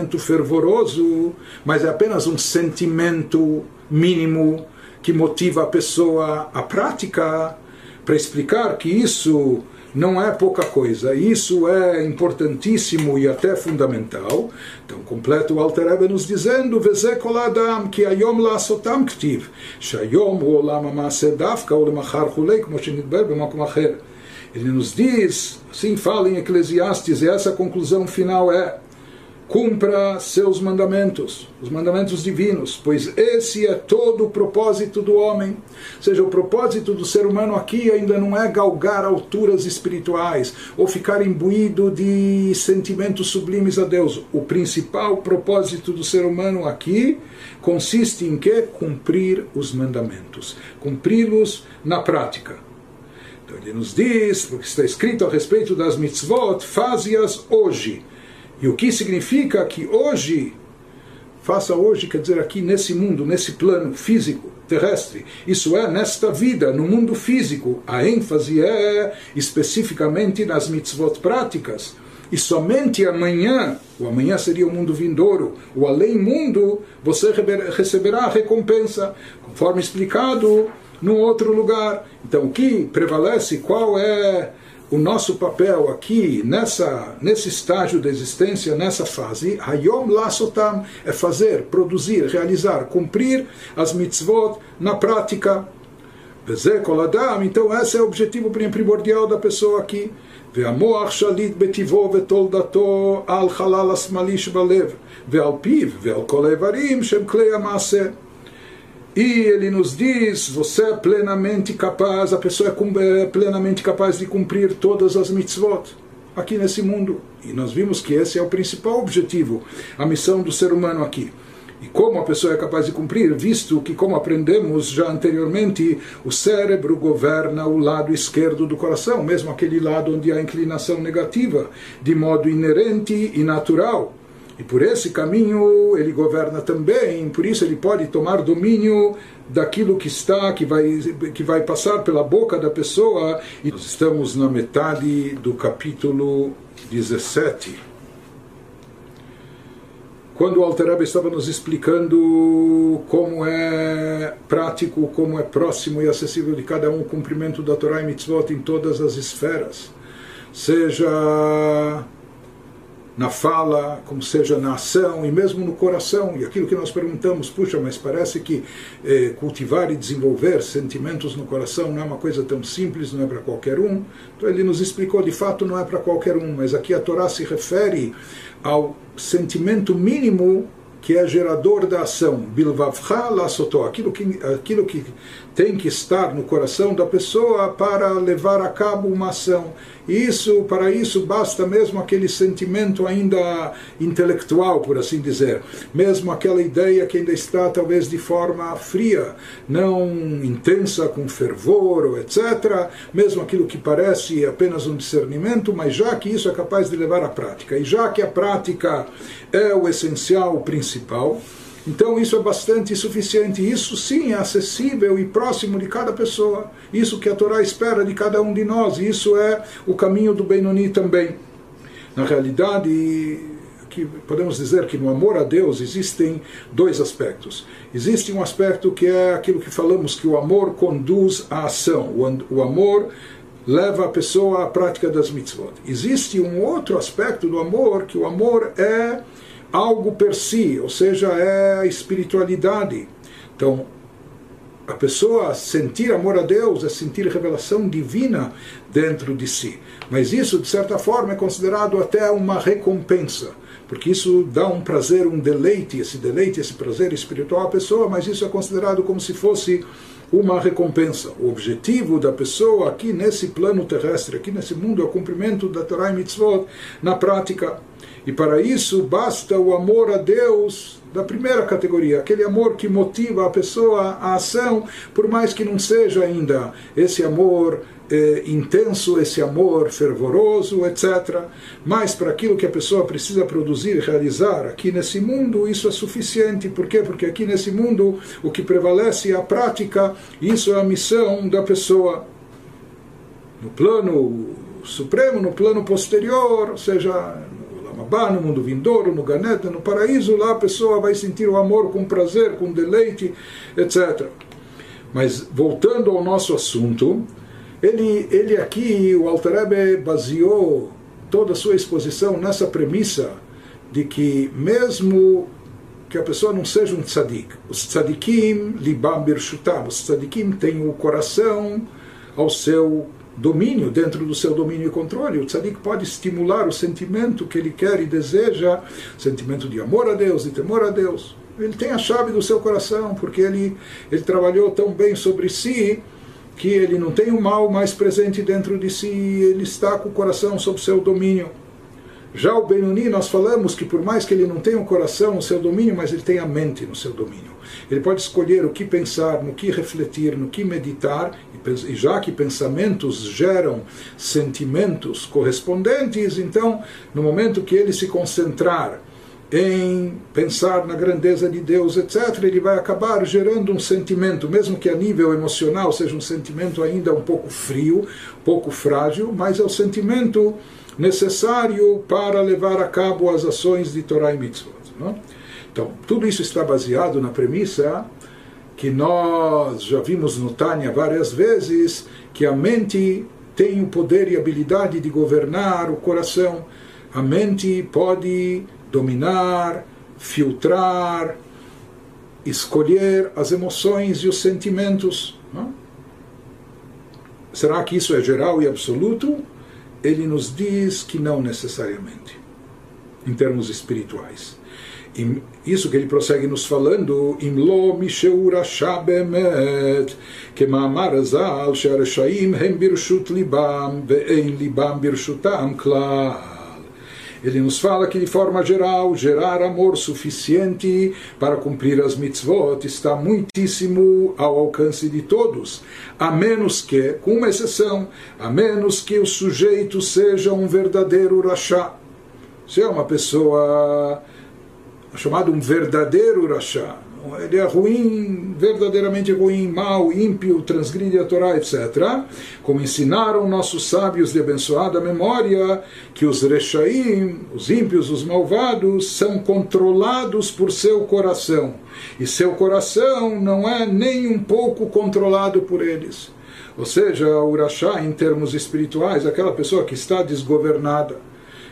sentimento fervoroso, mas é apenas um sentimento mínimo que motiva a pessoa à prática, para explicar que isso não é pouca coisa, isso é importantíssimo e até fundamental. Então, completa o Alter Rebbe nos dizendo: Veze kol adam ki ayom la'asotam ktiv, shayom olam ha'maaseh davka u'lemachar chulei, como shenidber. Ele nos diz, assim fala em Eclesiastes, e essa conclusão final é: cumpra seus mandamentos, os mandamentos divinos, pois esse é todo o propósito do homem. Ou seja, o propósito do ser humano aqui ainda não é galgar alturas espirituais ou ficar imbuído de sentimentos sublimes a Deus. O principal propósito do ser humano aqui consiste em que? Cumprir os mandamentos, cumpri-los na prática. Então ele nos diz, porque está escrito a respeito das mitzvot, faze-as hoje e o que significa que hoje, faça hoje, quer dizer aqui nesse mundo, nesse plano físico, terrestre, isso é, nesta vida, no mundo físico, a ênfase é especificamente nas mitzvot práticas. E somente amanhã, o amanhã seria o mundo vindouro, o além-mundo, você receberá a recompensa, conforme explicado no outro lugar. Então, o que prevalece, qual é o nosso papel aqui, nessa, nesse estágio da existência, nessa fase, Hayom Lasotam, é fazer, produzir, realizar, cumprir as mitzvot na prática. Então, esse é o objetivo primordial da pessoa aqui. והמוח שליט בטיבו ותולדתו על חלל השמאלי שבלב, ועל פיו ועל כל האיברים שהם כלי המעשה. E ele nos diz: você é plenamente capaz, a pessoa é plenamente capaz de cumprir todas as mitzvot aqui nesse mundo. E nós vimos que esse é o principal objetivo, a missão do ser humano aqui. E como a pessoa é capaz de cumprir, visto que, como aprendemos já anteriormente, o cérebro governa o lado esquerdo do coração, mesmo aquele lado onde há inclinação negativa, de modo inerente e natural. E por esse caminho ele governa também, por isso ele pode tomar domínio daquilo que está, que vai, que vai passar pela boca da pessoa. E nós estamos na metade do capítulo 17. Quando o Alter estava nos explicando como é prático, como é próximo e acessível de cada um o cumprimento da Torá e Mitzvot em todas as esferas, seja na fala, como seja na ação e mesmo no coração. E aquilo que nós perguntamos, puxa, mas parece que eh, cultivar e desenvolver sentimentos no coração não é uma coisa tão simples, não é para qualquer um. Então ele nos explicou, de fato não é para qualquer um, mas aqui a Torá se refere ao sentimento mínimo que é gerador da ação, bilvavcha lasotó, aquilo que, aquilo que tem que estar no coração da pessoa para levar a cabo uma ação. E isso, para isso, basta mesmo aquele sentimento ainda intelectual, por assim dizer, mesmo aquela ideia que ainda está talvez de forma fria, não intensa, com fervor, ou etc., mesmo aquilo que parece apenas um discernimento, mas já que isso é capaz de levar à prática, e já que a prática é o essencial, o principal, então isso é bastante suficiente. Isso sim é acessível e próximo de cada pessoa. Isso que a Torá espera de cada um de nós. Isso é o caminho do Benoni também. Na realidade, que podemos dizer que no amor a Deus existem dois aspectos. Existe um aspecto que é aquilo que falamos que o amor conduz à ação. O amor leva a pessoa à prática das mitzvot. Existe um outro aspecto do amor que o amor é algo per si, ou seja, é a espiritualidade. Então, a pessoa sentir amor a Deus é sentir revelação divina dentro de si. Mas isso, de certa forma, é considerado até uma recompensa, porque isso dá um prazer, um deleite, esse deleite, esse prazer espiritual à pessoa, mas isso é considerado como se fosse uma recompensa. O objetivo da pessoa aqui nesse plano terrestre, aqui nesse mundo, é o cumprimento da Torah e Mitzvot na prática. E para isso basta o amor a Deus da primeira categoria, aquele amor que motiva a pessoa à ação, por mais que não seja ainda esse amor eh, intenso, esse amor fervoroso, etc. Mas para aquilo que a pessoa precisa produzir e realizar aqui nesse mundo, isso é suficiente. Por quê? Porque aqui nesse mundo o que prevalece é a prática, isso é a missão da pessoa. No plano supremo, no plano posterior, ou seja, No mundo vindouro, no Ganeta, no paraíso, lá a pessoa vai sentir o amor com prazer, com deleite, etc. Mas voltando ao nosso assunto, ele, ele aqui, o Alter Rebbe baseou toda a sua exposição nessa premissa de que mesmo que a pessoa não seja um tzadik, os tzadikim libam birshutam, os tzadikim têm o coração ao seu domínio, dentro do seu domínio e controle. O tzadik pode estimular o sentimento que ele quer e deseja, sentimento de amor a Deus, de temor a Deus. Ele tem a chave do seu coração, porque ele, ele trabalhou tão bem sobre si que ele não tem o mal mais presente dentro de si, ele está com o coração sob seu domínio. Já o Benoni, nós falamos que por mais que ele não tenha o coração no seu domínio, mas ele tem a mente no seu domínio. Ele pode escolher o que pensar, no que refletir, no que meditar, e já que pensamentos geram sentimentos correspondentes, então, no momento que ele se concentrar em pensar na grandeza de Deus, etc., ele vai acabar gerando um sentimento, mesmo que a nível emocional seja um sentimento ainda um pouco frio, pouco frágil, mas é o sentimento necessário para levar a cabo as ações de Torah e Mitzvot. Não? Então, tudo isso está baseado na premissa que nós já vimos no Tânia várias vezes, que a mente tem o poder e habilidade de governar o coração. A mente pode dominar, filtrar, escolher as emoções e os sentimentos. Não? Será que isso é geral e absoluto? ele nos diz que não necessariamente, em termos espirituais. Isso que ele prossegue nos falando, que Hem Libam, Libam Klar. Ele nos fala que, de forma geral, gerar amor suficiente para cumprir as mitzvot está muitíssimo ao alcance de todos, a menos que, com uma exceção, a menos que o sujeito seja um verdadeiro rachá. Se é uma pessoa chamada um verdadeiro rachá, ele é ruim, verdadeiramente ruim, mau, ímpio, transgride a Torá, etc. Como ensinaram nossos sábios de abençoada memória, que os rechaim, os ímpios, os malvados, são controlados por seu coração. E seu coração não é nem um pouco controlado por eles. Ou seja, o Urachá, em termos espirituais, aquela pessoa que está desgovernada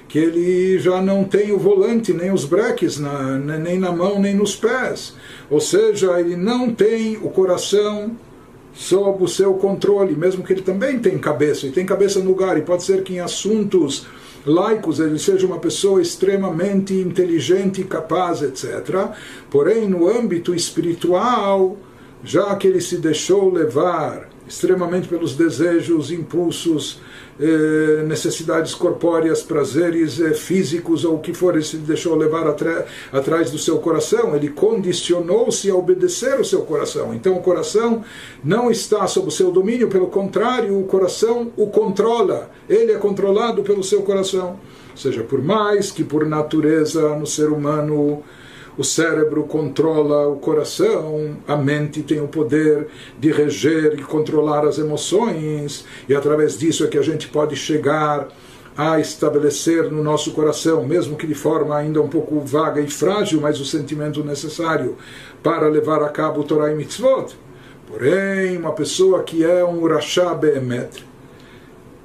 que ele já não tem o volante, nem os breques, na, nem na mão, nem nos pés. Ou seja, ele não tem o coração sob o seu controle, mesmo que ele também tem cabeça, e tem cabeça no lugar, e pode ser que em assuntos laicos ele seja uma pessoa extremamente inteligente, capaz, etc. Porém, no âmbito espiritual, já que ele se deixou levar extremamente pelos desejos, impulsos, eh, necessidades corpóreas, prazeres eh, físicos ou o que for, ele se deixou levar atrás do seu coração, ele condicionou-se a obedecer o seu coração. Então o coração não está sob o seu domínio, pelo contrário, o coração o controla, ele é controlado pelo seu coração. Ou seja, por mais que por natureza no ser humano o cérebro controla o coração, a mente tem o poder de reger e controlar as emoções, e através disso é que a gente pode chegar a estabelecer no nosso coração, mesmo que de forma ainda um pouco vaga e frágil, mas o sentimento necessário para levar a cabo o Torah e Mitzvot. Porém, uma pessoa que é um Urashá Behemet,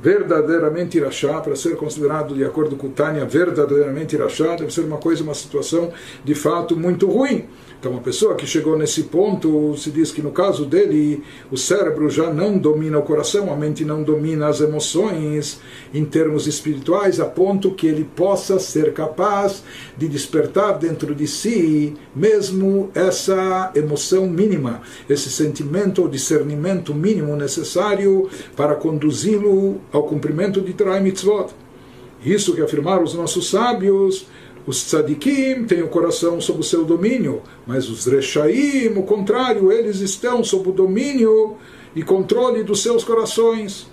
verdadeiramente irachá, para ser considerado de acordo com o Tânia, verdadeiramente irachá, deve ser uma coisa, uma situação de fato muito ruim. Então, uma pessoa que chegou nesse ponto, se diz que no caso dele, o cérebro já não domina o coração, a mente não domina as emoções em termos espirituais, a ponto que ele possa ser capaz de despertar dentro de si mesmo essa emoção mínima, esse sentimento ou discernimento mínimo necessário para conduzi-lo ao cumprimento de Torah e Mitzvot. Isso que afirmaram os nossos sábios os tzadikim têm o coração sob o seu domínio, mas os rechaim, o contrário, eles estão sob o domínio e controle dos seus corações.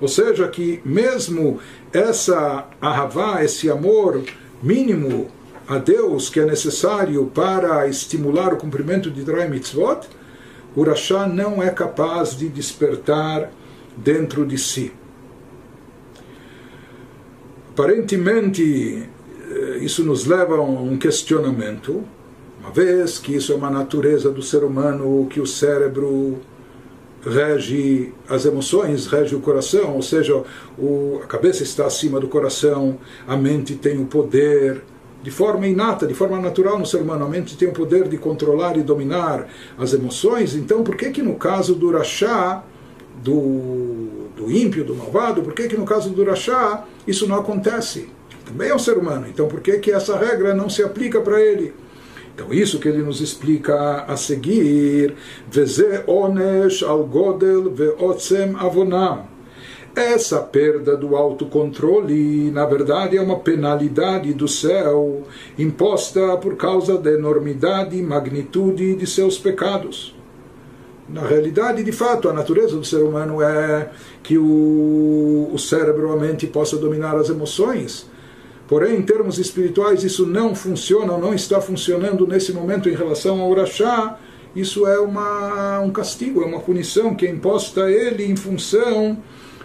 Ou seja, que mesmo essa ahavá, esse amor mínimo a Deus que é necessário para estimular o cumprimento de Drai Mitzvot, o Rashá não é capaz de despertar dentro de si. Aparentemente, eh, isso nos leva a um questionamento, uma vez que isso é uma natureza do ser humano, que o cérebro rege as emoções, rege o coração, ou seja, o, a cabeça está acima do coração, a mente tem o poder, de forma inata, de forma natural no ser humano, a mente tem o poder de controlar e dominar as emoções, então por que que no caso do Rachá, do, do ímpio, do malvado, por que que no caso do Rachá isso não acontece? Também é um ser humano, então por que que essa regra não se aplica para ele? Então, isso que ele nos explica a seguir, onesh al godel avonam. Essa perda do autocontrole, na verdade, é uma penalidade do céu, imposta por causa da enormidade e magnitude de seus pecados. Na realidade, de fato, a natureza do ser humano é que o, o cérebro, a mente, possa dominar as emoções Porém, em termos espirituais, isso não funciona, não está funcionando nesse momento em relação ao Urachá. Isso é uma, um castigo, é uma punição que é imposta a ele em função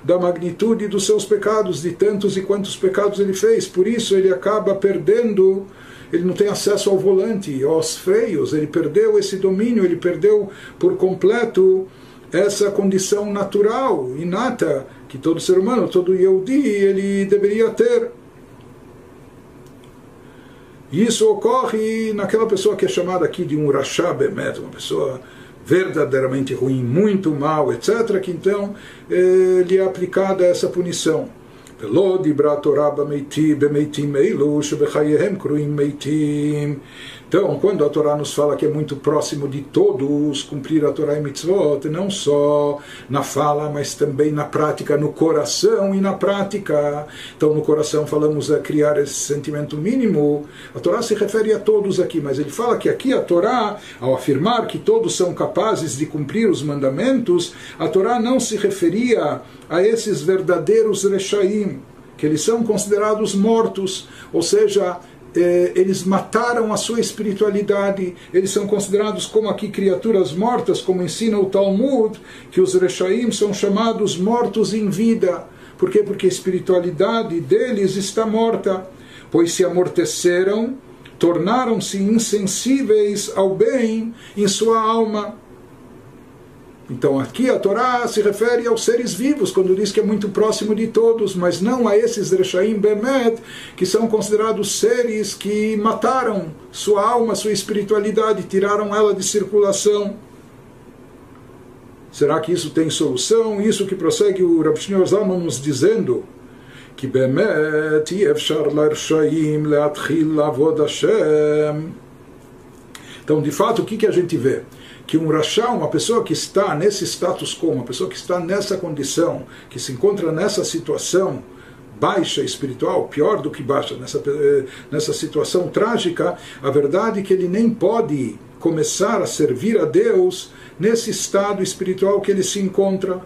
da magnitude dos seus pecados, de tantos e quantos pecados ele fez. Por isso, ele acaba perdendo, ele não tem acesso ao volante, aos freios, ele perdeu esse domínio, ele perdeu por completo essa condição natural, inata, que todo ser humano, todo Yehudi, ele deveria ter. E isso ocorre naquela pessoa que é chamada aqui de um Rasha Bemet, uma pessoa verdadeiramente ruim, muito mal, etc., que então eh, lhe é aplicada essa punição. ולא דיברה תורה במתים אלו שבחייהם קרויים מתים então, quando a Torá nos fala que é muito próximo de todos cumprir a Torá e mitzvot, não só na fala, mas também na prática, no coração e na prática. Então, no coração falamos a criar esse sentimento mínimo. A Torá se refere a todos aqui, mas ele fala que aqui a Torá, ao afirmar que todos são capazes de cumprir os mandamentos, a Torá não se referia a esses verdadeiros rechaim, que eles são considerados mortos, ou seja, eh, eles mataram a sua espiritualidade, eles são considerados como aqui criaturas mortas, como ensina o Talmud, que os Rechaim são chamados mortos em vida. Por quê? Porque a espiritualidade deles está morta, pois se amorteceram, tornaram-se insensíveis ao bem em sua alma. Então aqui a Torá se refere aos seres vivos, quando diz que é muito próximo de todos, mas não a esses Reshaim Bemet, que são considerados seres que mataram sua alma, sua espiritualidade, tiraram ela de circulação. Será que isso tem solução? Isso que prossegue o Rav Shneur Zalman nos dizendo que Bemet l'Reshaim le'atchil lavod Hashem. Então, de fato, o que, que a gente vê? Que um rachá, uma pessoa que está nesse status quo, uma pessoa que está nessa condição, que se encontra nessa situação baixa espiritual, pior do que baixa, nessa, eh, nessa situação trágica, a verdade é que ele nem pode começar a servir a Deus nesse estado espiritual que ele se encontra.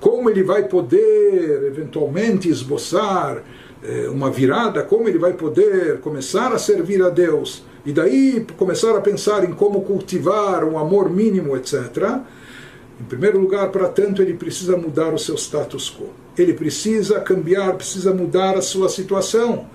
Como ele vai poder eventualmente esboçar eh, uma virada, como ele vai poder começar a servir a Deus? E daí começar a pensar em como cultivar um amor mínimo, etc. Em primeiro lugar, para tanto, ele precisa mudar o seu status quo. Ele precisa cambiar, precisa mudar a sua situação.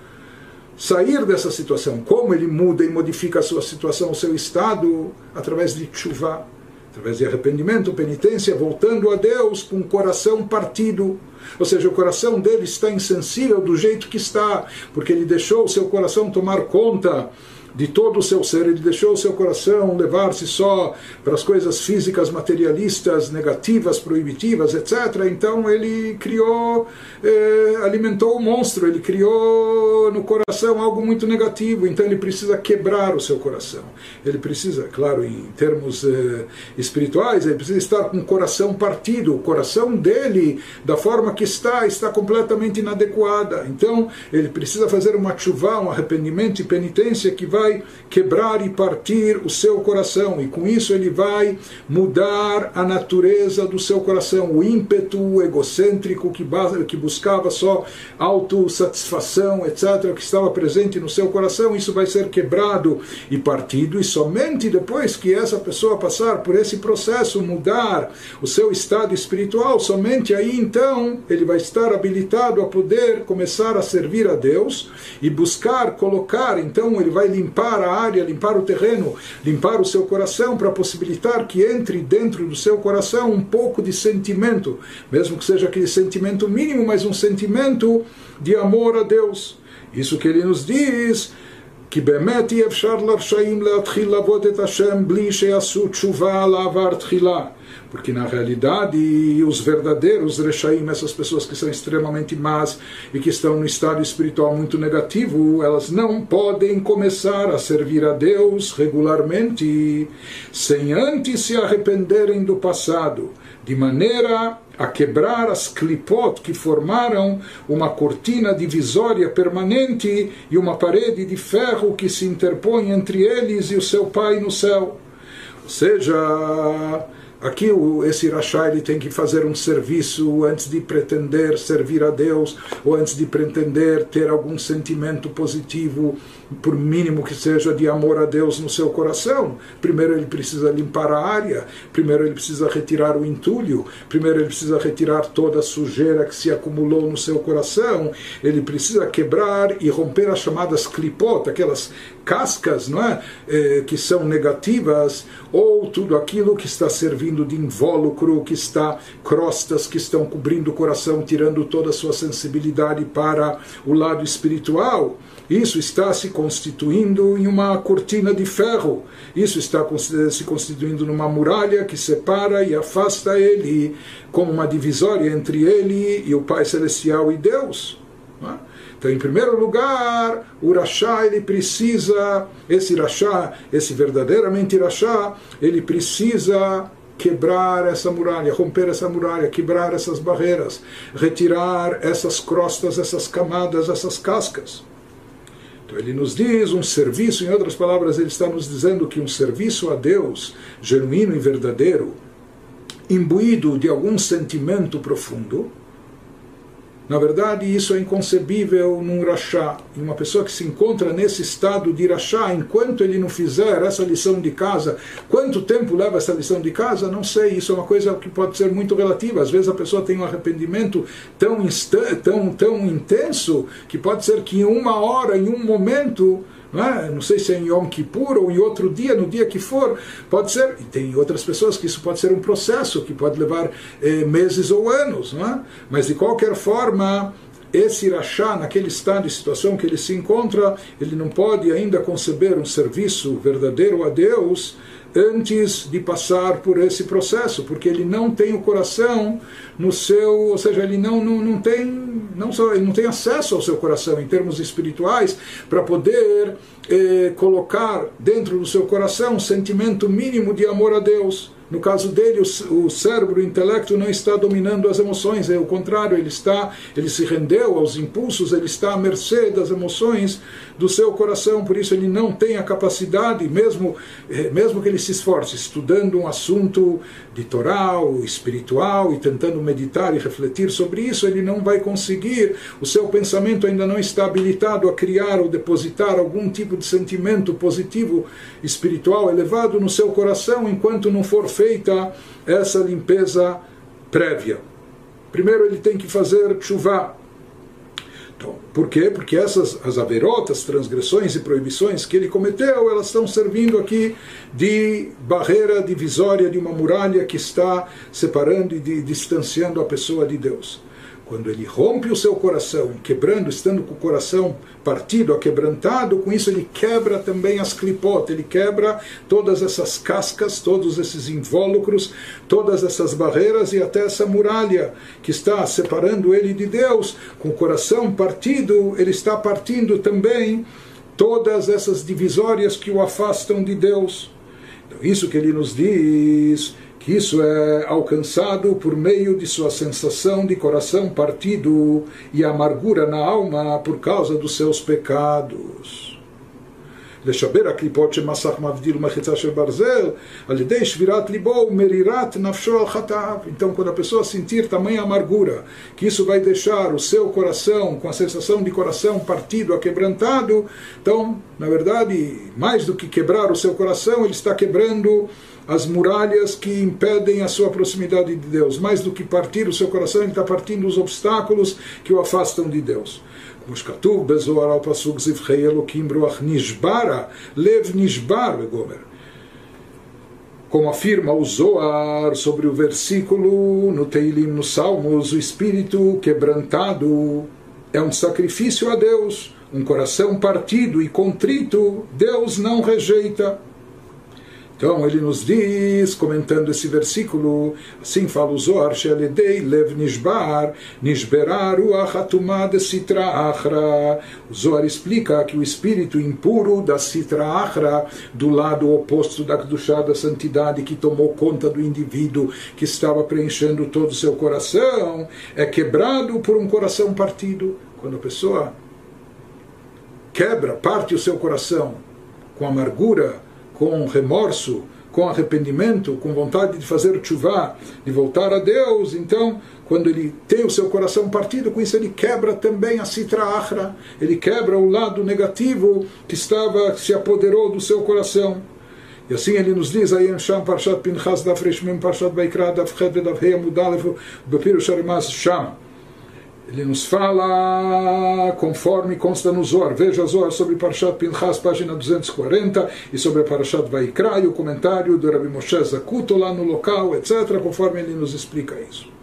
Sair dessa situação. Como ele muda e modifica a sua situação, o seu estado? Através de chuva, através de arrependimento, penitência, voltando a Deus com o coração partido. Ou seja, o coração dele está insensível do jeito que está, porque ele deixou o seu coração tomar conta de todo o seu ser, ele deixou o seu coração levar-se só para as coisas físicas, materialistas, negativas, proibitivas, etc. Então ele criou, eh, alimentou o monstro, ele criou no coração algo muito negativo, então ele precisa quebrar o seu coração. Ele precisa, claro, em termos eh, espirituais, ele precisa estar com o coração partido, o coração dele, da forma que está, está completamente inadequada. Então ele precisa fazer uma chuva, um arrependimento e penitência que vai vai quebrar e partir o seu coração, e com isso ele vai mudar a natureza do seu coração, o ímpeto egocêntrico que, que buscava só autossatisfação, etc., que estava presente no seu coração, isso vai ser quebrado e partido, e somente depois que essa pessoa passar por esse processo, mudar o seu estado espiritual, somente aí então ele vai estar habilitado a poder começar a servir a Deus e buscar colocar, então ele vai limpar a área, limpar o terreno, limpar o seu coração para possibilitar que entre dentro do seu coração um pouco de sentimento, mesmo que seja aquele sentimento mínimo, mas um sentimento de amor a Deus. Isso que ele nos diz כי באמת אי אפשר לרשעים להתחיל לעבוד את השם בלי שיעשו תשובה על העבר תחילה. Porque na realidade os verdadeiros rechaim, essas pessoas que são extremamente más e que estão no estado espiritual muito negativo, elas não podem começar a servir a Deus regularmente sem antes se arrependerem do passado, de maneira a quebrar as clipot que formaram uma cortina divisória permanente e uma parede de ferro que se interpõe entre eles e o seu Pai no céu. Ou seja, Aqui esse Rashá ele tem que fazer um serviço antes de pretender servir a Deus ou antes de pretender ter algum sentimento positivo, por mínimo que seja, de amor a Deus no seu coração. Primeiro ele precisa limpar a área, primeiro ele precisa retirar o entulho, primeiro ele precisa retirar toda a sujeira que se acumulou no seu coração, ele precisa quebrar e romper as chamadas clipot, aquelas cascas não é? Eh, que são negativas, ou tudo aquilo que está servindo de invólucro, que está crostas que estão cobrindo o coração, tirando toda a sua sensibilidade para o lado espiritual. Isso está se constituindo em uma cortina de ferro. Isso está se constituindo numa muralha que separa e afasta ele, como uma divisória entre ele e o Pai Celestial e Deus. Não é? Então, em primeiro lugar, o Rashá, ele precisa, esse Rashá, esse verdadeiramente Rashá, ele precisa quebrar essa muralha, romper essa muralha, quebrar essas barreiras, retirar essas crostas, essas camadas, essas cascas. Então ele nos diz um serviço, em outras palavras, ele está nos dizendo que um serviço a Deus, genuíno e verdadeiro, imbuído de algum sentimento profundo, na verdade, isso é inconcebível num rachá. Uma pessoa que se encontra nesse estado de rachá, enquanto ele não fizer essa lição de casa, quanto tempo leva essa lição de casa? Não sei. Isso é uma coisa que pode ser muito relativa. Às vezes a pessoa tem um arrependimento tão, tão, tão intenso que pode ser que em uma hora, em um momento, não, é? não sei se é em Yom Kippur ou em outro dia, no dia que for, pode ser. E tem outras pessoas que isso pode ser um processo que pode levar eh, meses ou anos, não é? Mas de qualquer forma, esse Irachá, naquele estado e situação que ele se encontra, ele não pode ainda conceber um serviço verdadeiro a Deus antes de passar por esse processo, porque ele não tem o coração no seu, ou seja, ele não, não, não tem não só ele não tem acesso ao seu coração em termos espirituais para poder eh, colocar dentro do seu coração um sentimento mínimo de amor a Deus. No caso dele, o, o cérebro, o intelecto não está dominando as emoções, é o contrário, ele está, ele se rendeu aos impulsos, ele está à mercê das emoções do seu coração, por isso ele não tem a capacidade, mesmo, eh, mesmo que ele se esforce estudando um assunto de toral, espiritual e tentando meditar e refletir sobre isso, ele não vai conseguir, o seu pensamento ainda não está habilitado a criar ou depositar algum tipo de sentimento positivo espiritual elevado no seu coração enquanto não for feita essa limpeza prévia. Primeiro ele tem que fazer chuva. Então, por quê? Porque essas as averotas, transgressões e proibições que ele cometeu, elas estão servindo aqui de barreira divisória, de uma muralha que está separando e de, distanciando a pessoa de Deus quando ele rompe o seu coração, quebrando, estando com o coração partido, aquebrantado, com isso ele quebra também as clipot, ele quebra todas essas cascas, todos esses invólucros, todas essas barreiras e até essa muralha que está separando ele de Deus. Com o coração partido, ele está partindo também todas essas divisórias que o afastam de Deus. Então, isso que ele nos diz isso é alcançado por meio de sua sensação de coração partido e amargura na alma por causa dos seus pecados. לשבר הקליפות שמסך מבדיל ומחיצה של ברזל, על ידי שבירת ליבו ומרירת נפשו על חטאיו. Então, quando a pessoa sentir tamanha amargura, que isso vai deixar o seu coração com a sensação de coração partido, aquebrantado, então, na verdade, mais do que quebrar o seu coração, ele está quebrando as muralhas que impedem a sua proximidade de Deus. Mais do que partir o seu coração, ele está partindo os obstáculos que o afastam de Deus. כמו שכתוב בזוהר על פסוק זבחי אלוקים רוח נשברה, לב נשבר וגומר. Como afirma o Zoar sobre o versículo no Teilim, nos Salmos, o espírito quebrantado é um sacrifício a Deus, um coração partido e contrito, Deus não rejeita. Então ele nos diz, comentando esse versículo, assim fala o Zohar, Sheledei lev nishbar, nishberar de sitra achra. O Zohar explica que o espírito impuro da sitra achra, do lado oposto da Kedushá, da santidade que tomou conta do indivíduo, que estava preenchendo todo o seu coração, é quebrado por um coração partido. Quando a pessoa quebra, parte o seu coração com amargura, com remorso, com arrependimento, com vontade de fazer chuva, de voltar a Deus, então, quando ele tem o seu coração partido, com isso ele quebra também a citra achra, ele quebra o lado negativo que estava, se apoderou do seu coração. E assim ele nos diz aí em Sham Parshat Pinchas Daf Reshmim Parshat Vaikra Daf Chet Daf Hei Amudalef Bepirush Arimaz Sham ele nos fala conforme consta no Zohar. Veja Zohar sobre Parashat Pinchas, página 240, e sobre Parashat Vaikra, e o comentário do Rabbi Moshe Zakuto lá no local, etc., conforme ele nos explica isso.